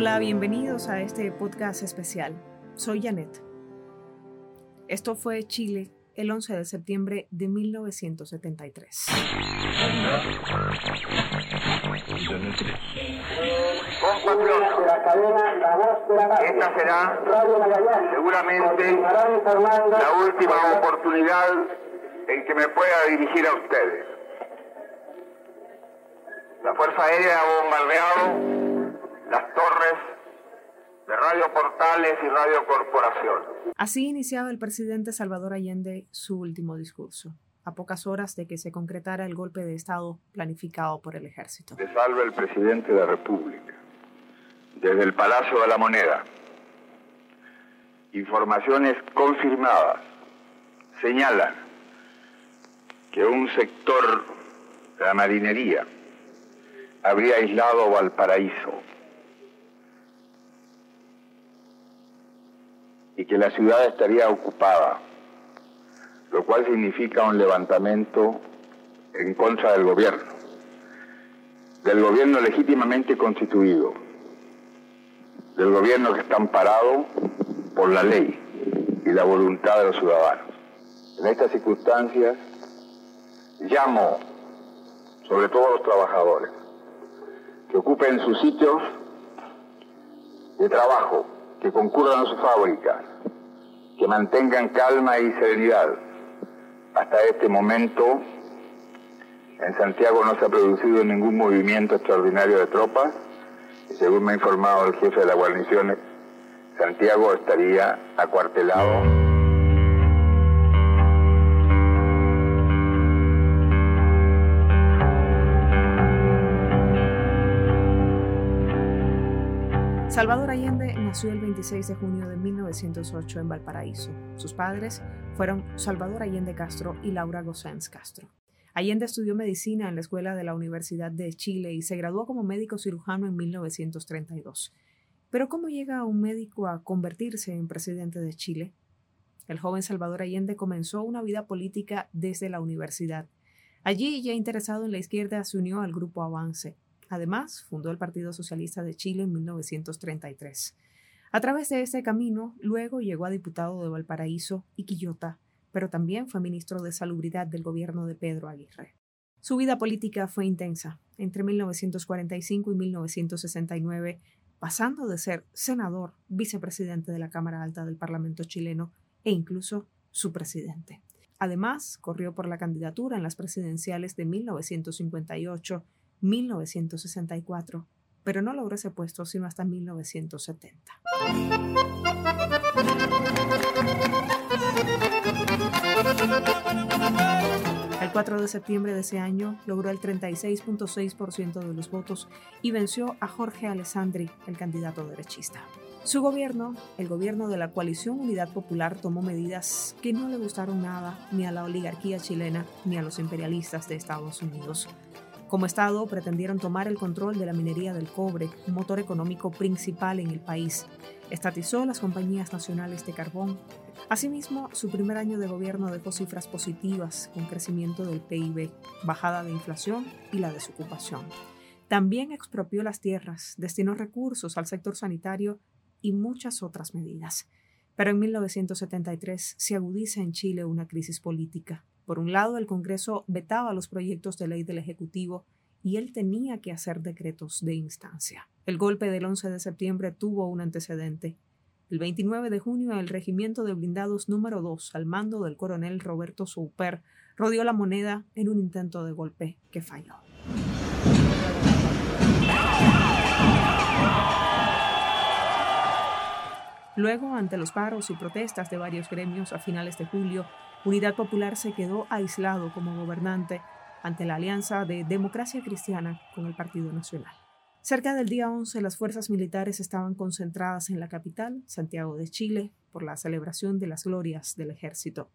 Hola, bienvenidos a este podcast especial. Soy Janet. Esto fue Chile el 11 de septiembre de 1973. esta será seguramente la última oportunidad en que me pueda dirigir a ustedes. La Fuerza Aérea ha bombardeado las torres de Radio Portales y Radio Corporación. Así iniciaba el presidente Salvador Allende su último discurso, a pocas horas de que se concretara el golpe de Estado planificado por el ejército. Se salva el presidente de la República. Desde el Palacio de la Moneda, informaciones confirmadas señalan que un sector de la marinería habría aislado Valparaíso y que la ciudad estaría ocupada, lo cual significa un levantamiento en contra del gobierno, del gobierno legítimamente constituido, del gobierno que está amparado por la ley y la voluntad de los ciudadanos. En estas circunstancias llamo sobre todo a los trabajadores que ocupen sus sitios de trabajo que concurran a su fábrica, que mantengan calma y serenidad. Hasta este momento en Santiago no se ha producido ningún movimiento extraordinario de tropas y según me ha informado el jefe de la guarnición, Santiago estaría acuartelado. Salvador Allende nació el 26 de junio de 1908 en Valparaíso. Sus padres fueron Salvador Allende Castro y Laura Gossens Castro. Allende estudió medicina en la Escuela de la Universidad de Chile y se graduó como médico cirujano en 1932. Pero ¿cómo llega un médico a convertirse en presidente de Chile? El joven Salvador Allende comenzó una vida política desde la universidad. Allí, ya interesado en la izquierda, se unió al grupo Avance, Además, fundó el Partido Socialista de Chile en 1933. A través de ese camino, luego llegó a diputado de Valparaíso y Quillota, pero también fue ministro de Salubridad del gobierno de Pedro Aguirre. Su vida política fue intensa. Entre 1945 y 1969, pasando de ser senador, vicepresidente de la Cámara Alta del Parlamento chileno e incluso su presidente. Además, corrió por la candidatura en las presidenciales de 1958 1964, pero no logró ese puesto sino hasta 1970. El 4 de septiembre de ese año logró el 36.6% de los votos y venció a Jorge Alessandri, el candidato derechista. Su gobierno, el gobierno de la coalición Unidad Popular, tomó medidas que no le gustaron nada ni a la oligarquía chilena ni a los imperialistas de Estados Unidos. Como Estado, pretendieron tomar el control de la minería del cobre, un motor económico principal en el país. Estatizó las compañías nacionales de carbón. Asimismo, su primer año de gobierno dejó cifras positivas, con crecimiento del PIB, bajada de inflación y la desocupación. También expropió las tierras, destinó recursos al sector sanitario y muchas otras medidas. Pero en 1973 se agudiza en Chile una crisis política. Por un lado, el Congreso vetaba los proyectos de ley del Ejecutivo y él tenía que hacer decretos de instancia. El golpe del 11 de septiembre tuvo un antecedente. El 29 de junio, el regimiento de blindados número 2, al mando del coronel Roberto Souper, rodeó la moneda en un intento de golpe que falló. Luego, ante los paros y protestas de varios gremios a finales de julio, Unidad Popular se quedó aislado como gobernante ante la alianza de democracia cristiana con el Partido Nacional. Cerca del día 11, las fuerzas militares estaban concentradas en la capital, Santiago de Chile, por la celebración de las glorias del ejército.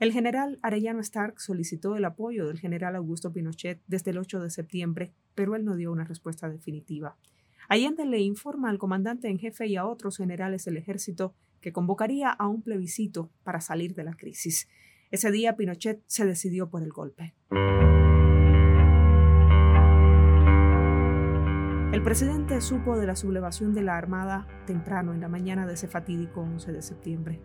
El general Arellano Stark solicitó el apoyo del general Augusto Pinochet desde el 8 de septiembre, pero él no dio una respuesta definitiva. Allende le informa al comandante en jefe y a otros generales del ejército que convocaría a un plebiscito para salir de la crisis. Ese día Pinochet se decidió por el golpe. El presidente supo de la sublevación de la Armada temprano en la mañana de ese fatídico 11 de septiembre.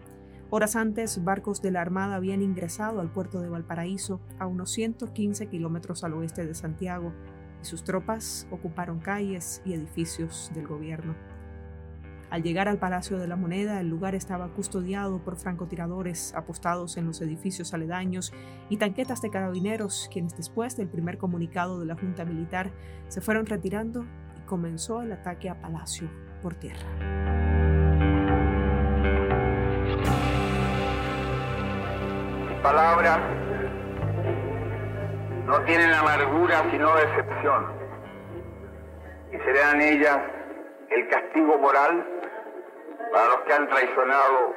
Horas antes, barcos de la Armada habían ingresado al puerto de Valparaíso, a unos 115 kilómetros al oeste de Santiago, y sus tropas ocuparon calles y edificios del gobierno. Al llegar al Palacio de la Moneda, el lugar estaba custodiado por francotiradores apostados en los edificios aledaños y tanquetas de carabineros, quienes después del primer comunicado de la Junta Militar se fueron retirando y comenzó el ataque a Palacio por tierra. palabras no tienen amargura sino decepción y serán ellas el castigo moral para los que han traicionado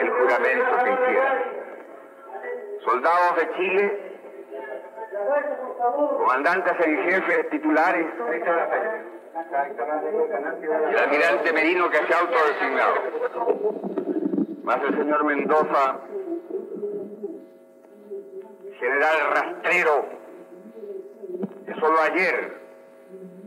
el juramento que hicieron. Soldados de Chile, comandantes en jefe titulares, el almirante Merino que se ha autodesignado. Más el señor Mendoza, general rastrero, que solo ayer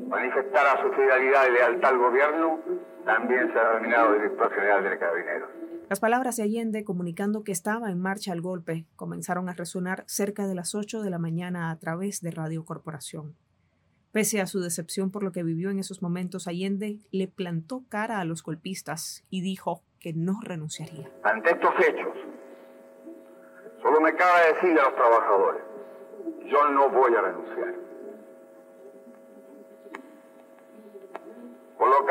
manifestara su fidelidad y lealtad al gobierno, también se ha denominado director general de Carabineros. Las palabras de Allende, comunicando que estaba en marcha el golpe, comenzaron a resonar cerca de las 8 de la mañana a través de Radio Corporación. Pese a su decepción por lo que vivió en esos momentos, Allende le plantó cara a los golpistas y dijo que no renunciaría. Ante estos hechos, solo me cabe decirle a los trabajadores, yo no voy a renunciar.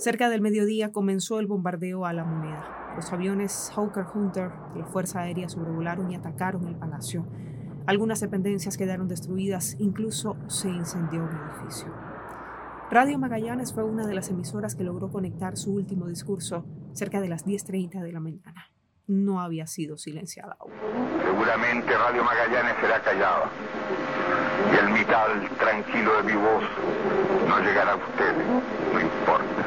Cerca del mediodía comenzó el bombardeo a la moneda. Los aviones Hawker Hunter de la Fuerza Aérea sobrevolaron y atacaron el palacio. Algunas dependencias quedaron destruidas, incluso se incendió un edificio. Radio Magallanes fue una de las emisoras que logró conectar su último discurso cerca de las 10.30 de la mañana. No había sido silenciada. Seguramente Radio Magallanes será callada y el mital tranquilo de mi voz no llegará a ustedes, no importa.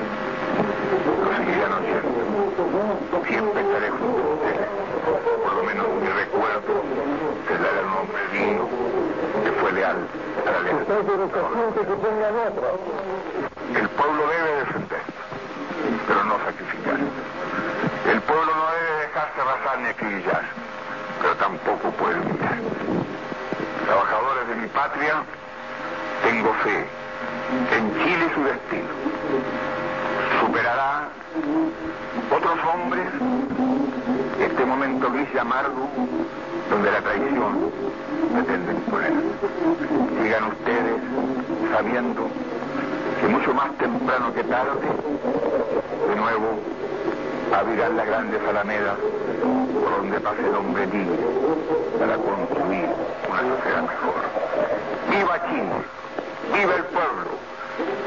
Lo seguirán oyendo siempre estaré junto a ustedes. Por lo menos mi recuerdo será el nombre digno que fue leal a la lealtad. El pueblo debe defender, pero no sacrificar. El pueblo no debe dejarse arrasar ni acribillar, pero tampoco puede humillar. Trabajadores de mi patria, tengo fe en Chile su destino. Superará otros hombres, este momento gris y amargo, donde la traición pretende imponer. Sigan ustedes sabiendo que mucho más temprano que tarde, abrirán las grandes alamedas por donde pase el hombre libre para construir una sociedad mejor. ¡Viva Chile! ¡Viva el pueblo!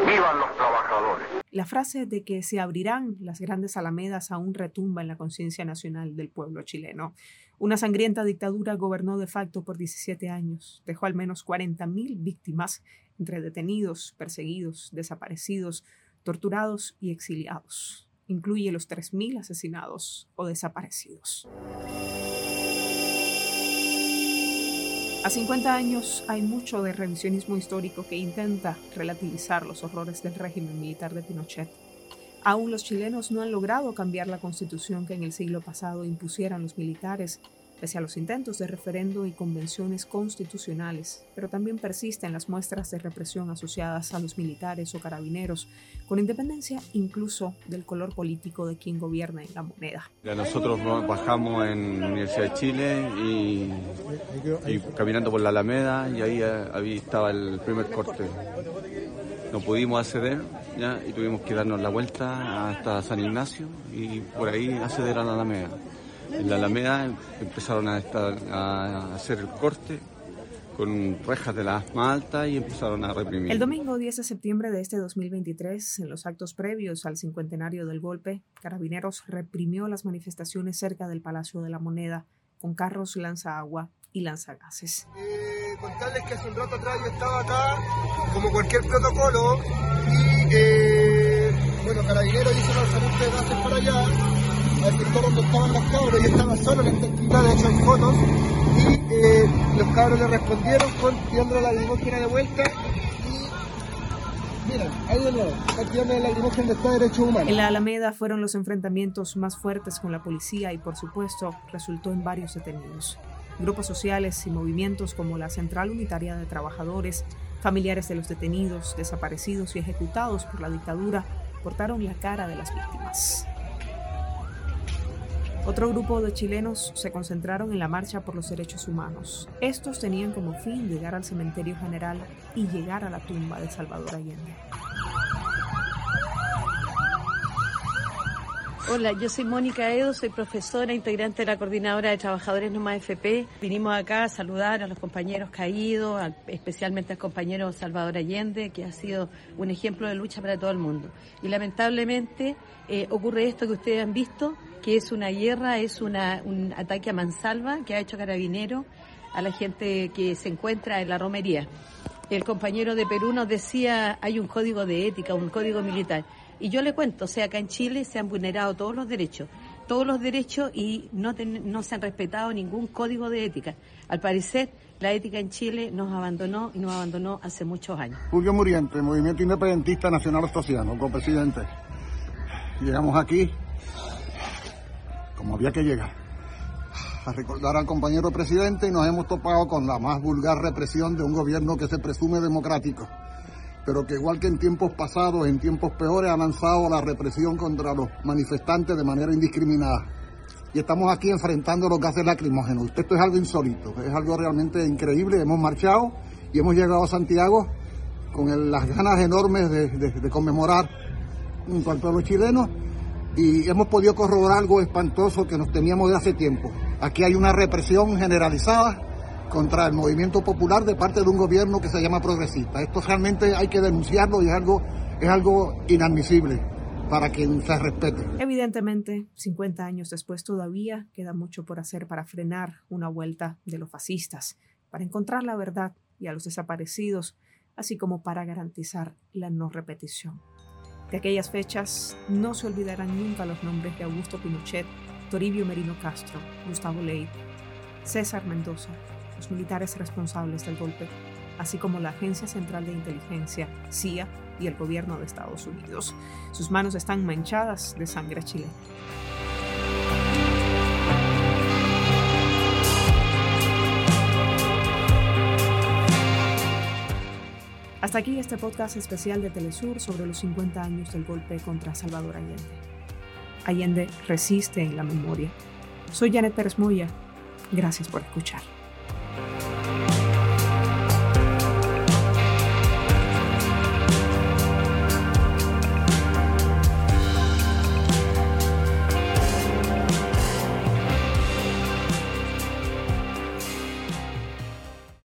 ¡Vivan los trabajadores! La frase de que se abrirán las grandes alamedas aún retumba en la conciencia nacional del pueblo chileno. Una sangrienta dictadura gobernó de facto por 17 años, dejó al menos 40.000 víctimas entre detenidos, perseguidos, desaparecidos, torturados y exiliados. Incluye los 3.000 asesinados o desaparecidos. A 50 años hay mucho de revisionismo histórico que intenta relativizar los horrores del régimen militar de Pinochet. Aún los chilenos no han logrado cambiar la constitución que en el siglo pasado impusieran los militares pese a los intentos de referendo y convenciones constitucionales, pero también persisten las muestras de represión asociadas a los militares o carabineros, con independencia incluso del color político de quien gobierna en la moneda. nosotros bajamos en Universidad de Chile y, caminando por la Alameda y ahí, ahí estaba el primer corte. No pudimos acceder ¿ya? y tuvimos que darnos la vuelta hasta San Ignacio y por ahí acceder a la Alameda en la Alameda empezaron a, estar, a hacer el corte con rejas de las maltas y empezaron a reprimir. El domingo 10 de septiembre de este 2023, en los actos previos al cincuentenario del golpe, Carabineros reprimió las manifestaciones cerca del Palacio de la Moneda con carros lanza agua y lanzagases. Eh, contarles que hace un rato atrás yo estaba acá, como cualquier protocolo, y eh, bueno, Carabineros hizo lanzamiento de gases para allá, al sector donde estaban los cabros, yo estaba solo en esta esquina, de hecho hay fotos, y eh, los cabros le respondieron con tirándole la lacrimógena de vuelta y miren, ahí de nuevo, está tirando la lacrimógena de Estado de Derechos Humanos. En la Alameda fueron los enfrentamientos más fuertes con la policía y por supuesto resultó en varios detenidos. Grupos sociales y movimientos como la Central Unitaria de Trabajadores, familiares de los detenidos, desaparecidos y ejecutados por la dictadura portaron la cara de las víctimas. Otro grupo de chilenos se concentraron en la marcha por los derechos humanos. Estos tenían como fin llegar al cementerio general y llegar a la tumba de Salvador Allende. Hola, yo soy Mónica Edo, soy profesora, integrante de la Coordinadora de Trabajadores Noma FP. Vinimos acá a saludar a los compañeros caídos, especialmente al compañero Salvador Allende, que ha sido un ejemplo de lucha para todo el mundo. Y lamentablemente eh, ocurre esto que ustedes han visto, que es una guerra, es un ataque a mansalva que ha hecho Carabinero a la gente que se encuentra en la romería. El compañero de Perú nos decía, hay un código de ética, un código militar. Y yo le cuento, o sea, acá en Chile se han vulnerado todos los derechos, todos los derechos y no, no se han respetado ningún código de ética. Al parecer, la ética en Chile nos abandonó y nos abandonó hace muchos años. Julio Muriente, Movimiento Independentista Nacional Ostosiano, copresidente. Llegamos aquí como había que llegar, a recordar al compañero presidente y nos hemos topado con la más vulgar represión de un gobierno que se presume democrático, pero que igual que en tiempos pasados, en tiempos peores, ha lanzado la represión contra los manifestantes de manera indiscriminada. Y estamos aquí enfrentando los gases lacrimógenos. Esto es algo insólito, es algo realmente increíble. Hemos marchado y hemos llegado a Santiago con las ganas enormes de, de conmemorar en cuanto a los chilenos y hemos podido corroborar algo espantoso que nos teníamos de hace tiempo. Aquí hay una represión generalizada contra el movimiento popular de parte de un gobierno que se llama progresista. Esto realmente hay que denunciarlo y es algo, es algo inadmisible para que se respete. Evidentemente, 50 años después todavía queda mucho por hacer para frenar una vuelta de los fascistas, para encontrar la verdad y a los desaparecidos, así como para garantizar la no repetición. De aquellas fechas no se olvidarán nunca los nombres de Augusto Pinochet, Toribio Merino Castro, Gustavo Ley, César Mendoza, los militares responsables del golpe, así como la Agencia Central de Inteligencia, CIA y el gobierno de Estados Unidos. Sus manos están manchadas de sangre chilena. Hasta aquí este podcast especial de Telesur sobre los 50 años del golpe contra Salvador Allende. Allende resiste en la memoria. Soy Janet Pérez Moya. Gracias por escuchar.